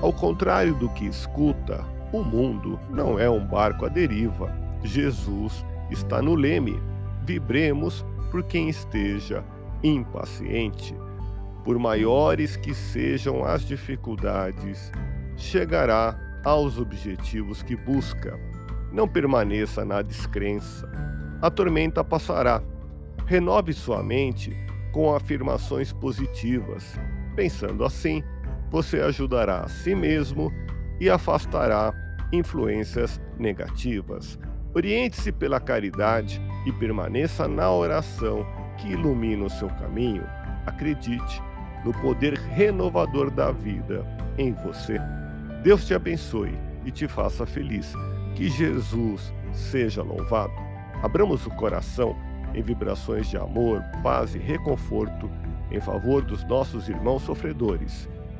Ao contrário do que escuta, o mundo não é um barco à deriva. Jesus está no leme. Vibremos por quem esteja impaciente. Por maiores que sejam as dificuldades, chegará aos objetivos que busca. Não permaneça na descrença. A tormenta passará. Renove sua mente com afirmações positivas. Pensando assim, você ajudará a si mesmo e afastará influências negativas. Oriente-se pela caridade e permaneça na oração que ilumina o seu caminho. Acredite no poder renovador da vida em você. Deus te abençoe e te faça feliz. Que Jesus seja louvado. Abramos o coração em vibrações de amor, paz e reconforto em favor dos nossos irmãos sofredores,